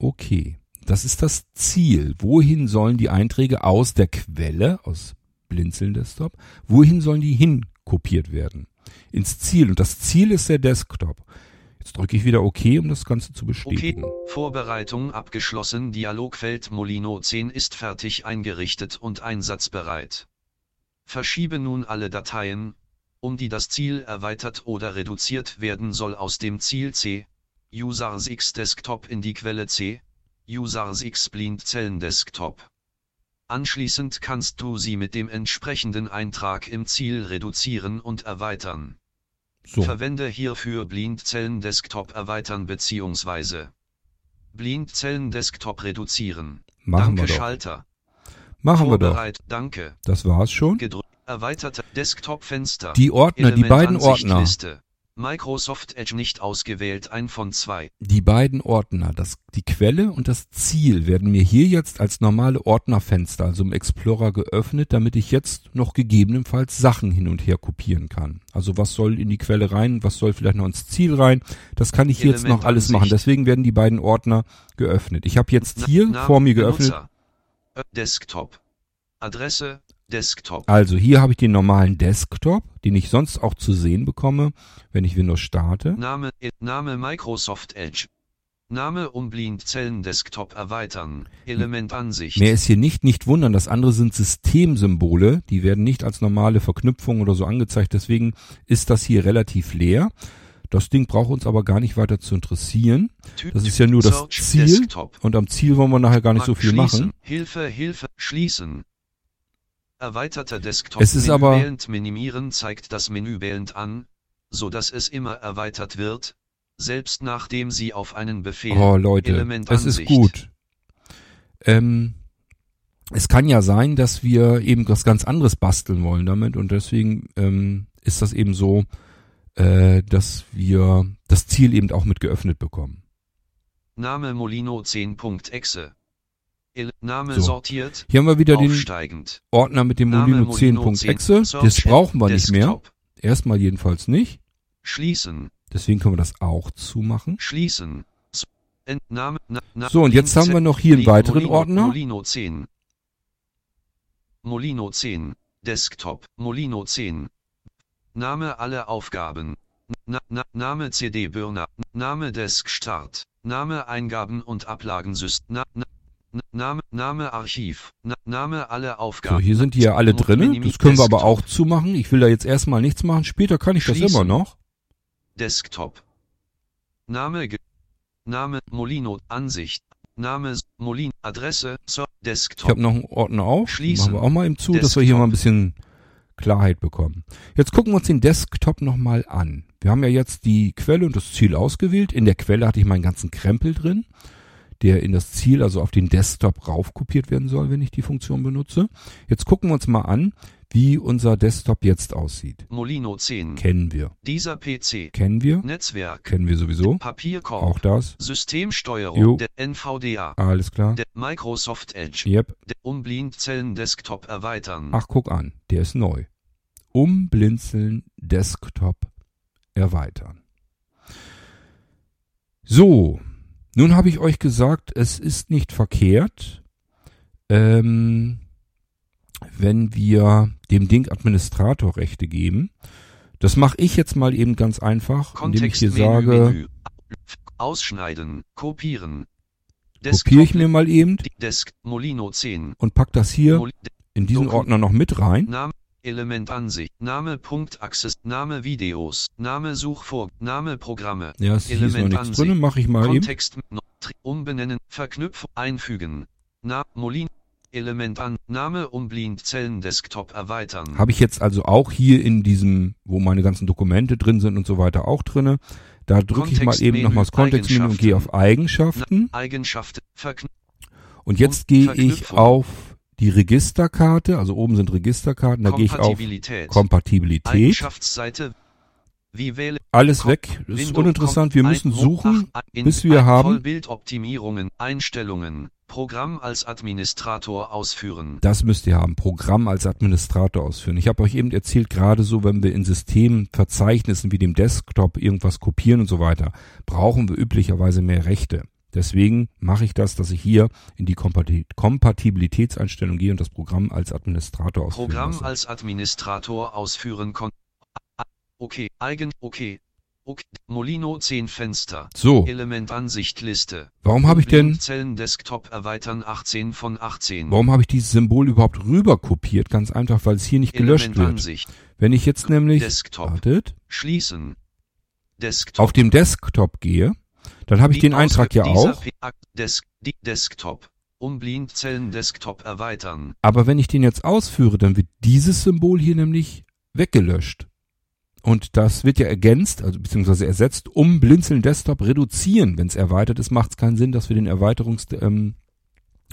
[SPEAKER 1] Okay, das ist das Ziel. Wohin sollen die Einträge aus der Quelle, aus Blinzeln Desktop, wohin sollen die hin kopiert werden? Ins Ziel. Und das Ziel ist der Desktop. Jetzt drücke ich wieder OK, um das Ganze zu
[SPEAKER 2] Okay,
[SPEAKER 1] bestätigen.
[SPEAKER 2] Vorbereitung abgeschlossen. Dialogfeld Molino 10 ist fertig eingerichtet und einsatzbereit. Verschiebe nun alle Dateien, um die das Ziel erweitert oder reduziert werden soll aus dem Ziel C, Users X Desktop in die Quelle C, Users X Blindzellen Desktop. Anschließend kannst du sie mit dem entsprechenden Eintrag im Ziel reduzieren und erweitern.
[SPEAKER 1] So,
[SPEAKER 2] Verwende hierfür Blindzellen Desktop erweitern bzw. Blindzellen Desktop reduzieren.
[SPEAKER 1] machen
[SPEAKER 2] Danke
[SPEAKER 1] wir doch.
[SPEAKER 2] Schalter.
[SPEAKER 1] Machen wir doch.
[SPEAKER 2] Danke.
[SPEAKER 1] Das war's schon.
[SPEAKER 2] Gedrückt. Erweiterte Desktop-Fenster.
[SPEAKER 1] Die Ordner, die beiden Ordner,
[SPEAKER 2] Liste. Microsoft Edge nicht ausgewählt. Ein von zwei.
[SPEAKER 1] die beiden Ordner, das, die Quelle und das Ziel werden mir hier jetzt als normale Ordnerfenster, also im Explorer geöffnet, damit ich jetzt noch gegebenenfalls Sachen hin und her kopieren kann. Also was soll in die Quelle rein, was soll vielleicht noch ins Ziel rein, das kann ich jetzt noch alles machen. Deswegen werden die beiden Ordner geöffnet. Ich habe jetzt
[SPEAKER 2] Na-
[SPEAKER 1] hier
[SPEAKER 2] Name,
[SPEAKER 1] vor mir geöffnet
[SPEAKER 2] Benutzer. Desktop. Adresse, Desktop.
[SPEAKER 1] Also hier habe ich den normalen Desktop, den ich sonst auch zu sehen bekomme, wenn ich Windows starte.
[SPEAKER 2] Name, Name Microsoft Edge. Name um Blindzellen Desktop erweitern. Element Ansicht.
[SPEAKER 1] Mehr ist hier nicht, nicht wundern, das andere sind Systemsymbole, die werden nicht als normale Verknüpfung oder so angezeigt, deswegen ist das hier relativ leer. Das Ding braucht uns aber gar nicht weiter zu interessieren. Das ist ja nur das Ziel
[SPEAKER 2] Desktop.
[SPEAKER 1] und am Ziel wollen wir nachher gar nicht so viel machen.
[SPEAKER 2] Hilfe, Hilfe, schließen. Erweiterter Desktop.
[SPEAKER 1] Es ist aber-
[SPEAKER 2] wählend minimieren zeigt das Menü wählend an, so dass es immer erweitert wird, selbst nachdem Sie auf einen Befehl
[SPEAKER 1] Oh Leute,
[SPEAKER 2] Element
[SPEAKER 1] es ist gut. Ähm, es kann ja sein, dass wir eben was ganz anderes basteln wollen damit und deswegen ähm, ist das eben so, äh, dass wir das Ziel eben auch mit geöffnet bekommen.
[SPEAKER 2] Name Molino 10.exe. Name
[SPEAKER 1] So.
[SPEAKER 2] sortiert,
[SPEAKER 1] Hier haben wir wieder den. Ordner mit dem
[SPEAKER 2] Name
[SPEAKER 1] Molino 10.exe.
[SPEAKER 2] Search
[SPEAKER 1] Das brauchen wir nicht mehr. Erstmal jedenfalls nicht.
[SPEAKER 2] Schließen,
[SPEAKER 1] Deswegen können wir das auch zumachen.
[SPEAKER 2] schließen. S- Ent- Name, na, na,
[SPEAKER 1] So, und jetzt haben wir noch hier einen weiteren
[SPEAKER 2] Molino-
[SPEAKER 1] Ordner.
[SPEAKER 2] Molino 10. Molino 10. Desktop. Molino 10. Name alle Aufgaben. Na, na, Name CD-Burner. Name Desk Start. Name Eingaben und Ablagensystem. Na- Name, Name Archiv. Na, Name alle Aufgaben.
[SPEAKER 1] So, hier sind die ja alle.
[SPEAKER 2] Minimi-
[SPEAKER 1] Das können wir aber
[SPEAKER 2] Desktop.
[SPEAKER 1] auch zumachen. Ich will da jetzt erstmal nichts machen. Später kann ich das immer noch.
[SPEAKER 2] Desktop. Name Name Molino Ansicht. Name Molin Adresse
[SPEAKER 1] Ich
[SPEAKER 2] Desktop.
[SPEAKER 1] habe noch einen Ordner auf.
[SPEAKER 2] Schließen.
[SPEAKER 1] Machen wir auch mal eben zu, dass wir hier
[SPEAKER 2] Desktop.
[SPEAKER 1] mal ein bisschen Klarheit bekommen. Jetzt gucken wir uns den Desktop nochmal an. Wir haben ja jetzt die Quelle und das Ziel ausgewählt. In der Quelle hatte ich meinen ganzen Krempel drin, der in das Ziel, also auf den Desktop raufkopiert werden soll, wenn ich die Funktion benutze. Jetzt gucken wir uns mal an, wie unser Desktop jetzt aussieht.
[SPEAKER 2] Molino 10.
[SPEAKER 1] Kennen wir.
[SPEAKER 2] Dieser PC.
[SPEAKER 1] Kennen wir.
[SPEAKER 2] Netzwerk.
[SPEAKER 1] Kennen wir sowieso.
[SPEAKER 2] Papierkorb.
[SPEAKER 1] Auch das.
[SPEAKER 2] Systemsteuerung.
[SPEAKER 1] Jo.
[SPEAKER 2] Der NVDA.
[SPEAKER 1] Alles klar.
[SPEAKER 2] Der Microsoft Edge.
[SPEAKER 1] Yep.
[SPEAKER 2] Der Umblindzellen Desktop erweitern.
[SPEAKER 1] Ach, guck an. Der ist neu. Umblinzeln Desktop erweitern. So, nun habe ich euch gesagt, es ist nicht verkehrt, ähm, wenn wir dem Ding Administratorrechte geben. Das mache ich jetzt mal eben ganz einfach, indem ich hier
[SPEAKER 2] Kontextmenü.
[SPEAKER 1] sage,
[SPEAKER 2] Menü. Ausschneiden. Kopieren.
[SPEAKER 1] kopiere ich mir mal eben
[SPEAKER 2] Desk. Molino 10.
[SPEAKER 1] und pack das hier in diesen Ordner noch mit rein.
[SPEAKER 2] Name, Element Ansicht, Name Punkt Access, Name Videos, Name Suchvor, Name Programme,
[SPEAKER 1] Ja, es hier ist noch
[SPEAKER 2] Element
[SPEAKER 1] nichts. Drin, mache ich mal eben.
[SPEAKER 2] Kontext, Tri- umbenennen, Verknüpfung, einfügen, Na, Molin, Element an, Name Umblindzellen Desktop erweitern,
[SPEAKER 1] Habe ich jetzt also auch hier in diesem, wo meine ganzen Dokumente drin sind und so weiter auch drinne. Da drücke ich mal eben
[SPEAKER 2] Kontextmenü,
[SPEAKER 1] nochmal das Kontextmenü und gehe auf Eigenschaften.
[SPEAKER 2] Eigenschaften, Verknüpfung,
[SPEAKER 1] Und jetzt gehe ich auf die Registerkarte, also oben sind Registerkarten, da gehe ich auf
[SPEAKER 2] Kompatibilität. Eigenschaftsseite, wie wähle
[SPEAKER 1] Alles
[SPEAKER 2] Kom-
[SPEAKER 1] weg, das ist
[SPEAKER 2] Windows
[SPEAKER 1] uninteressant, wir müssen suchen, bis wir haben-
[SPEAKER 2] Vollbildoptimierungen, Einstellungen, Programm als Administrator ausführen.
[SPEAKER 1] Das müsst ihr haben. Programm als Administrator ausführen. Ich habe euch eben erzählt, gerade so, wenn wir in Systemverzeichnissen wie dem Desktop irgendwas kopieren und so weiter, brauchen wir üblicherweise mehr Rechte. Deswegen mache ich das, dass ich hier in die Kompati Kompatibilitätseinstellung gehe und das Programm als Administrator ausführen
[SPEAKER 2] Programm
[SPEAKER 1] lasse.
[SPEAKER 2] als Administrator ausführen. Ah, Okay, eigen, okay. Okay, Molino 10 Fenster.
[SPEAKER 1] So,
[SPEAKER 2] Elementansicht Liste.
[SPEAKER 1] warum habe ich denn,
[SPEAKER 2] Zellen Desktop erweitern 18 von 18.
[SPEAKER 1] warum habe ich dieses Symbol überhaupt rüber kopiert? Ganz einfach, weil es hier nicht gelöscht wird. Wenn ich jetzt nämlich,
[SPEAKER 2] Desktop.
[SPEAKER 1] wartet,
[SPEAKER 2] Schließen. Desktop.
[SPEAKER 1] auf dem Desktop gehe, dann habe ich den Eintrag ja auch.
[SPEAKER 2] Desk, Desktop. Umblindzellen Desktop erweitern.
[SPEAKER 1] Aber wenn ich den jetzt ausführe, dann wird dieses Symbol hier nämlich weggelöscht. Und das wird ja ergänzt, also beziehungsweise ersetzt, um Blinzeln Desktop reduzieren. Wenn es erweitert ist, macht es keinen Sinn, dass wir den Erweiterungseintrag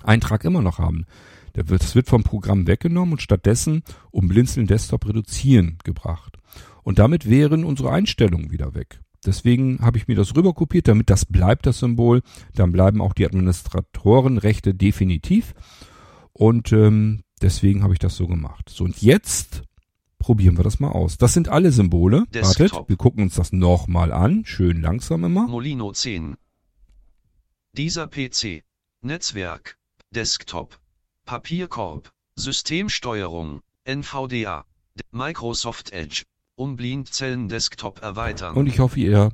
[SPEAKER 1] ähm, immer noch haben. Das wird vom Programm weggenommen und stattdessen um Blinzeln Desktop reduzieren gebracht. Und damit wären unsere Einstellungen wieder weg. Deswegen habe ich mir das rüberkopiert, damit das bleibt, das Symbol. Dann bleiben auch die Administratorenrechte definitiv. Und ähm, deswegen habe ich das so gemacht. So, und jetzt probieren wir das mal aus. Das sind alle Symbole.
[SPEAKER 2] Desktop.
[SPEAKER 1] Wartet, wir gucken uns das nochmal an. Schön langsam immer.
[SPEAKER 2] Molino 10. Dieser PC. Netzwerk. Desktop. Papierkorb, Systemsteuerung, NVDA, Microsoft Edge, um Blindzellen Desktop erweitern.
[SPEAKER 1] Und ich hoffe, ihr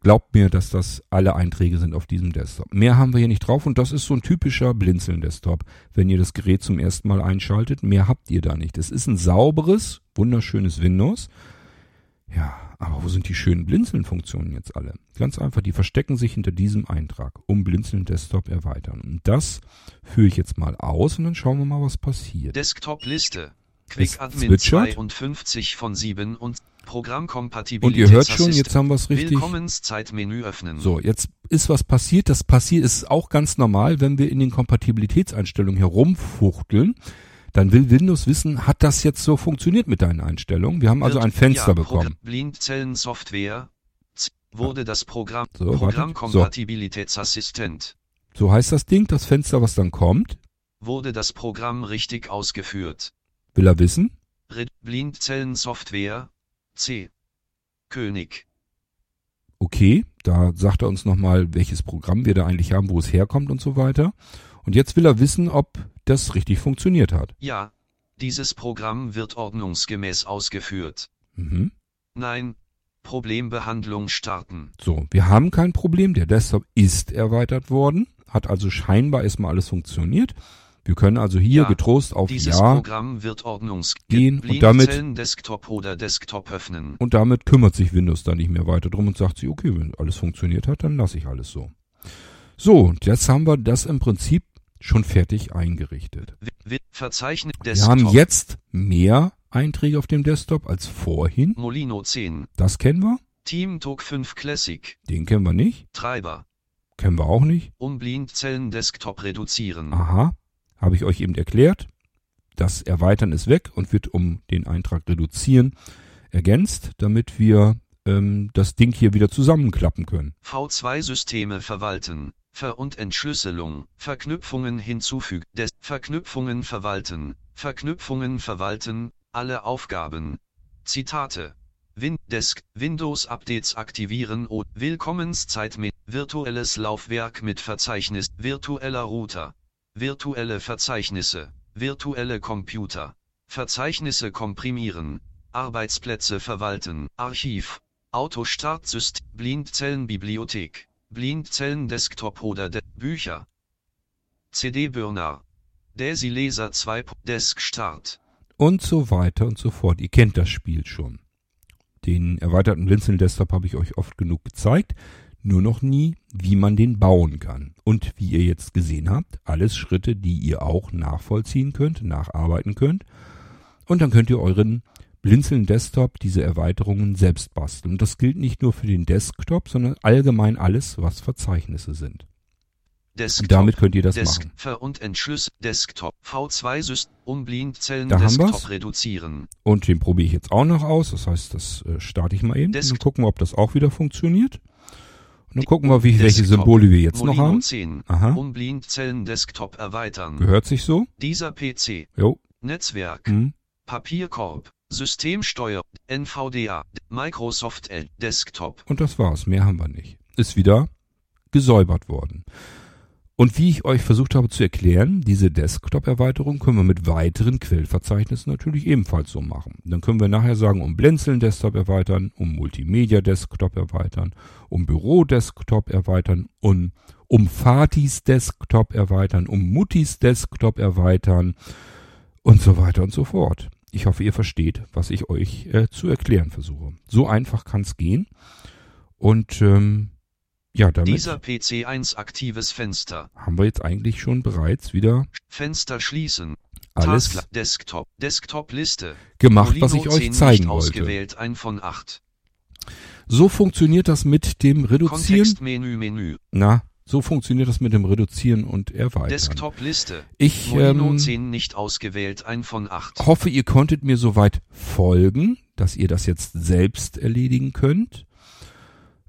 [SPEAKER 1] glaubt mir, dass das alle Einträge sind auf diesem Desktop. Mehr haben wir hier nicht drauf und das ist so ein typischer Blinzeln-Desktop. Wenn ihr das Gerät zum ersten Mal einschaltet, mehr habt ihr da nicht. Es ist ein sauberes, wunderschönes Windows. Ja, aber wo sind die schönen Blinzeln-Funktionen jetzt alle? Ganz einfach, die verstecken sich hinter diesem Eintrag, um Blinzeln-Desktop erweitern. Und das führe ich jetzt mal aus und dann schauen wir mal, was passiert.
[SPEAKER 2] Desktop-Liste. Quick Admin
[SPEAKER 1] zwitschert.
[SPEAKER 2] 52 von 7 und Programmkompatibilität.
[SPEAKER 1] Und ihr hört schon, jetzt haben wir es richtig.
[SPEAKER 2] Willkommenszeitmenü öffnen.
[SPEAKER 1] So, jetzt ist was passiert. Das passiert ist auch ganz normal, wenn wir in den Kompatibilitätseinstellungen herumfuchteln. Dann will Windows wissen, hat das jetzt so funktioniert mit deinen Einstellungen? Wir haben also ein Fenster
[SPEAKER 2] ja,
[SPEAKER 1] bekommen.
[SPEAKER 2] Blindzellen Software. Z- Wurde das Programm
[SPEAKER 1] So.
[SPEAKER 2] Programmkompatibilitätsassistent.
[SPEAKER 1] So heißt das Ding, das Fenster, was dann kommt.
[SPEAKER 2] Wurde das Programm richtig ausgeführt?
[SPEAKER 1] Will er wissen?
[SPEAKER 2] Red Blindzellen Software. C. König.
[SPEAKER 1] Okay, da sagt er uns nochmal, welches Programm wir da eigentlich haben, wo es herkommt und so weiter. Und jetzt will er wissen, ob das richtig funktioniert hat.
[SPEAKER 2] Ja. Dieses Programm wird ordnungsgemäß ausgeführt.
[SPEAKER 1] Mhm.
[SPEAKER 2] Nein. Problembehandlung starten.
[SPEAKER 1] So, wir haben kein Problem. Der Desktop ist erweitert worden, hat also scheinbar erstmal alles funktioniert. Wir können also hier
[SPEAKER 2] Ja,
[SPEAKER 1] getrost auf
[SPEAKER 2] Dieses
[SPEAKER 1] Ja
[SPEAKER 2] Programm wird ordnungs
[SPEAKER 1] Gehen und damit-
[SPEAKER 2] Desktop Desktop
[SPEAKER 1] und damit kümmert sich Windows da nicht mehr weiter drum und sagt sich, okay, wenn alles funktioniert hat, dann lasse ich alles so. So, und jetzt haben wir das im Prinzip schon fertig eingerichtet. Wir haben jetzt mehr Einträge auf dem Desktop als vorhin.
[SPEAKER 2] Molino 10.
[SPEAKER 1] Das kennen wir.
[SPEAKER 2] Team Talk 5 Classic.
[SPEAKER 1] Den kennen wir nicht.
[SPEAKER 2] Treiber.
[SPEAKER 1] Kennen wir auch nicht.
[SPEAKER 2] Um Blindzellen Desktop reduzieren.
[SPEAKER 1] Aha, habe ich euch eben erklärt. Das Erweitern ist weg und wird um den Eintrag reduzieren ergänzt, damit wir ähm, das Ding hier wieder zusammenklappen können.
[SPEAKER 2] V2-Systeme verwalten. Ver- und Entschlüsselung. Verknüpfungen hinzufügen. Des Verknüpfungen verwalten. Verknüpfungen verwalten. Alle Aufgaben. Zitate. Win Desk Windows Updates aktivieren und Willkommenszeit mit virtuelles Laufwerk mit Verzeichnis virtueller Router. Virtuelle Verzeichnisse. Virtuelle Computer. Verzeichnisse komprimieren. Arbeitsplätze verwalten. Archiv. Autostartsystem. Blindzellenbibliothek. Blindzellen Desktop oder De Bücher. CD-Burner. DAISY Laser 2 Desk Start.
[SPEAKER 1] Und so weiter und so fort. Ihr kennt das Spiel schon. Den erweiterten Blinzeln Desktop habe ich euch oft genug gezeigt. Nur noch nie, wie man den bauen kann. Und wie ihr jetzt gesehen habt, alles Schritte, die ihr auch nachvollziehen könnt, nacharbeiten könnt. Und dann könnt ihr euren Blinzeln Desktop diese Erweiterungen selbst basteln. Und das gilt nicht nur für den Desktop, sondern allgemein alles, was Verzeichnisse sind.
[SPEAKER 2] Desktop.
[SPEAKER 1] Und damit könnt ihr das
[SPEAKER 2] Desk
[SPEAKER 1] machen.
[SPEAKER 2] Ver- und Entschlüss Desktop V2 System um Blindzellen
[SPEAKER 1] Da haben
[SPEAKER 2] Desktop
[SPEAKER 1] wir's.
[SPEAKER 2] reduzieren.
[SPEAKER 1] Und den probiere ich jetzt auch noch aus. Das heißt, das äh, starte ich mal eben.
[SPEAKER 2] Desk-
[SPEAKER 1] und gucken wir, ob das auch wieder funktioniert. Und dann gucken wir, wie, welche
[SPEAKER 2] Desktop.
[SPEAKER 1] Symbole wir jetzt noch
[SPEAKER 2] Molino
[SPEAKER 1] haben.
[SPEAKER 2] 10.
[SPEAKER 1] Aha.
[SPEAKER 2] Um Blindzellen Desktop erweitern.
[SPEAKER 1] Gehört sich so?
[SPEAKER 2] Dieser PC.
[SPEAKER 1] Jo.
[SPEAKER 2] Netzwerk.
[SPEAKER 1] Hm.
[SPEAKER 2] Papierkorb. Systemsteuer. NVDA. Microsoft Edge. Desktop.
[SPEAKER 1] Und das war's. Mehr haben wir nicht. Ist wieder gesäubert worden. Und wie ich euch versucht habe zu erklären, diese Desktop-Erweiterung können wir mit weiteren Quellverzeichnissen natürlich ebenfalls so machen. Dann können wir nachher sagen, um Blinzeln Desktop erweitern, um Multimedia Desktop erweitern, um Büro Desktop erweitern, um, um Fatis Desktop erweitern, um Muttis Desktop erweitern und so weiter und so fort. Ich hoffe, ihr versteht, was ich euch äh, zu erklären versuche. So einfach kann es gehen. Und ähm, ja, damit
[SPEAKER 2] Dieser PC 1 aktives Fenster.
[SPEAKER 1] haben wir jetzt eigentlich schon bereits wieder
[SPEAKER 2] Fenster schließen.
[SPEAKER 1] alles
[SPEAKER 2] Taskla Desktop. Desktop Liste.
[SPEAKER 1] gemacht, was ich
[SPEAKER 2] Molino
[SPEAKER 1] euch
[SPEAKER 2] 10
[SPEAKER 1] zeigen wollte.
[SPEAKER 2] ausgewählt. Ein von 8.
[SPEAKER 1] So funktioniert das mit dem Reduzieren.
[SPEAKER 2] Kontextmenü Menü.
[SPEAKER 1] Na, so funktioniert das mit dem Reduzieren und Erweitern.
[SPEAKER 2] Desktop Liste.
[SPEAKER 1] Ich
[SPEAKER 2] Molino
[SPEAKER 1] ähm,
[SPEAKER 2] 10 nicht ausgewählt. Ein von 8.
[SPEAKER 1] hoffe, ihr konntet mir soweit folgen, dass ihr das jetzt selbst erledigen könnt.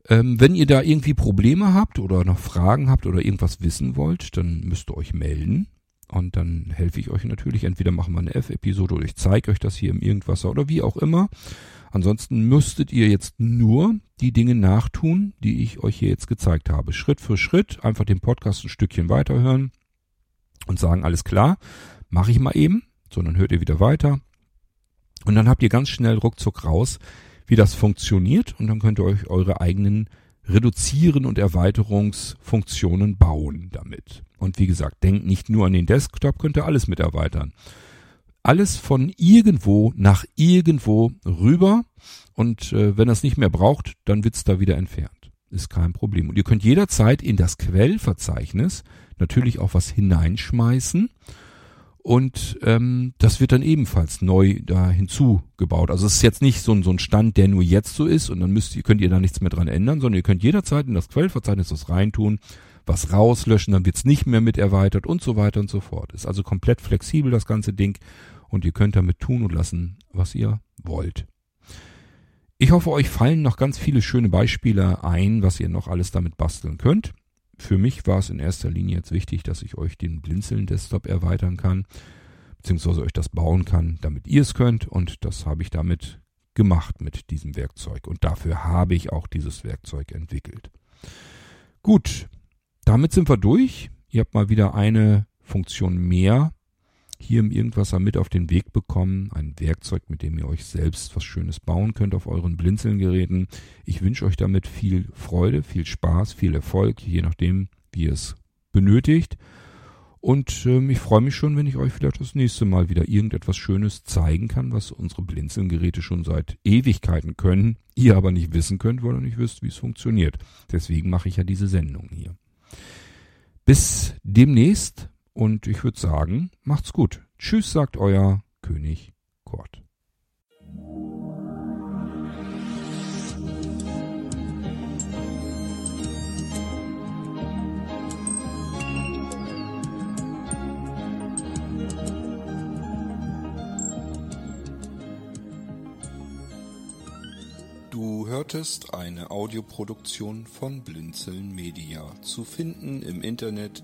[SPEAKER 1] Ähm, wenn ihr da irgendwie Probleme habt oder noch Fragen habt oder irgendwas wissen wollt, dann müsst ihr euch melden. Und dann helfe ich euch natürlich. Entweder machen wir eine F-Episode oder ich zeige euch das hier im Irgendwasser oder wie auch immer. Ansonsten müsstet ihr jetzt nur die Dinge nachtun, die ich euch hier jetzt gezeigt habe. Schritt für Schritt einfach den Podcast ein Stückchen weiterhören. und sagen, alles klar, mache ich mal eben, sondern hört ihr wieder weiter. Und dann habt ihr ganz schnell ruckzuck raus, wie das funktioniert und dann könnt ihr euch eure eigenen Reduzieren und Erweiterungsfunktionen bauen damit. Und wie gesagt, denkt nicht nur an den Desktop, könnt ihr alles mit erweitern. Alles von irgendwo nach irgendwo rüber und äh, wenn ihr es nicht mehr braucht, dann wird's da wieder entfernt. Ist kein Problem. Und ihr könnt jederzeit in das Quellverzeichnis natürlich auch was hineinschmeißen und ähm, das wird dann ebenfalls neu da hinzugebaut. Also es ist jetzt nicht so ein, so ein Stand, der nur jetzt so ist und dann müsst ihr, könnt ihr da nichts mehr dran ändern, sondern ihr könnt jederzeit in das Quellverzeichnis was reintun, was rauslöschen, dann wird's nicht mehr mit erweitert und so weiter und so fort. Ist also komplett flexibel das ganze Ding und ihr könnt damit tun und lassen, was ihr wollt. Ich hoffe, euch fallen noch ganz viele schöne Beispiele ein, was ihr noch alles damit basteln könnt für mich war es in erster Linie jetzt wichtig, dass ich euch den Blinzeln-Desktop erweitern kann, beziehungsweise euch das bauen kann, damit ihr es könnt. Und das habe ich damit gemacht mit diesem Werkzeug. Und dafür habe ich auch dieses Werkzeug entwickelt. Gut, damit sind wir durch. Ihr habt mal wieder eine Funktion mehr hier im Irgendwasser mit auf den Weg bekommen. Ein Werkzeug, mit dem ihr euch selbst was Schönes bauen könnt auf euren Blinzelgeräten. Ich wünsche euch damit viel Freude, viel Spaß, viel Erfolg, je nachdem, wie ihr es benötigt. Und ähm, ich freue mich schon, wenn ich euch vielleicht das nächste Mal wieder irgendetwas Schönes zeigen kann, was unsere Blinzelgeräte schon seit Ewigkeiten können, ihr aber nicht wissen könnt, weil ihr nicht wisst, wie es funktioniert. Deswegen mache ich ja diese Sendung hier. Bis demnächst und ich würde sagen, macht's gut. Tschüss, sagt euer König Kurt.
[SPEAKER 3] Du hörtest eine Audioproduktion von Blinzeln Media, zu finden im Internet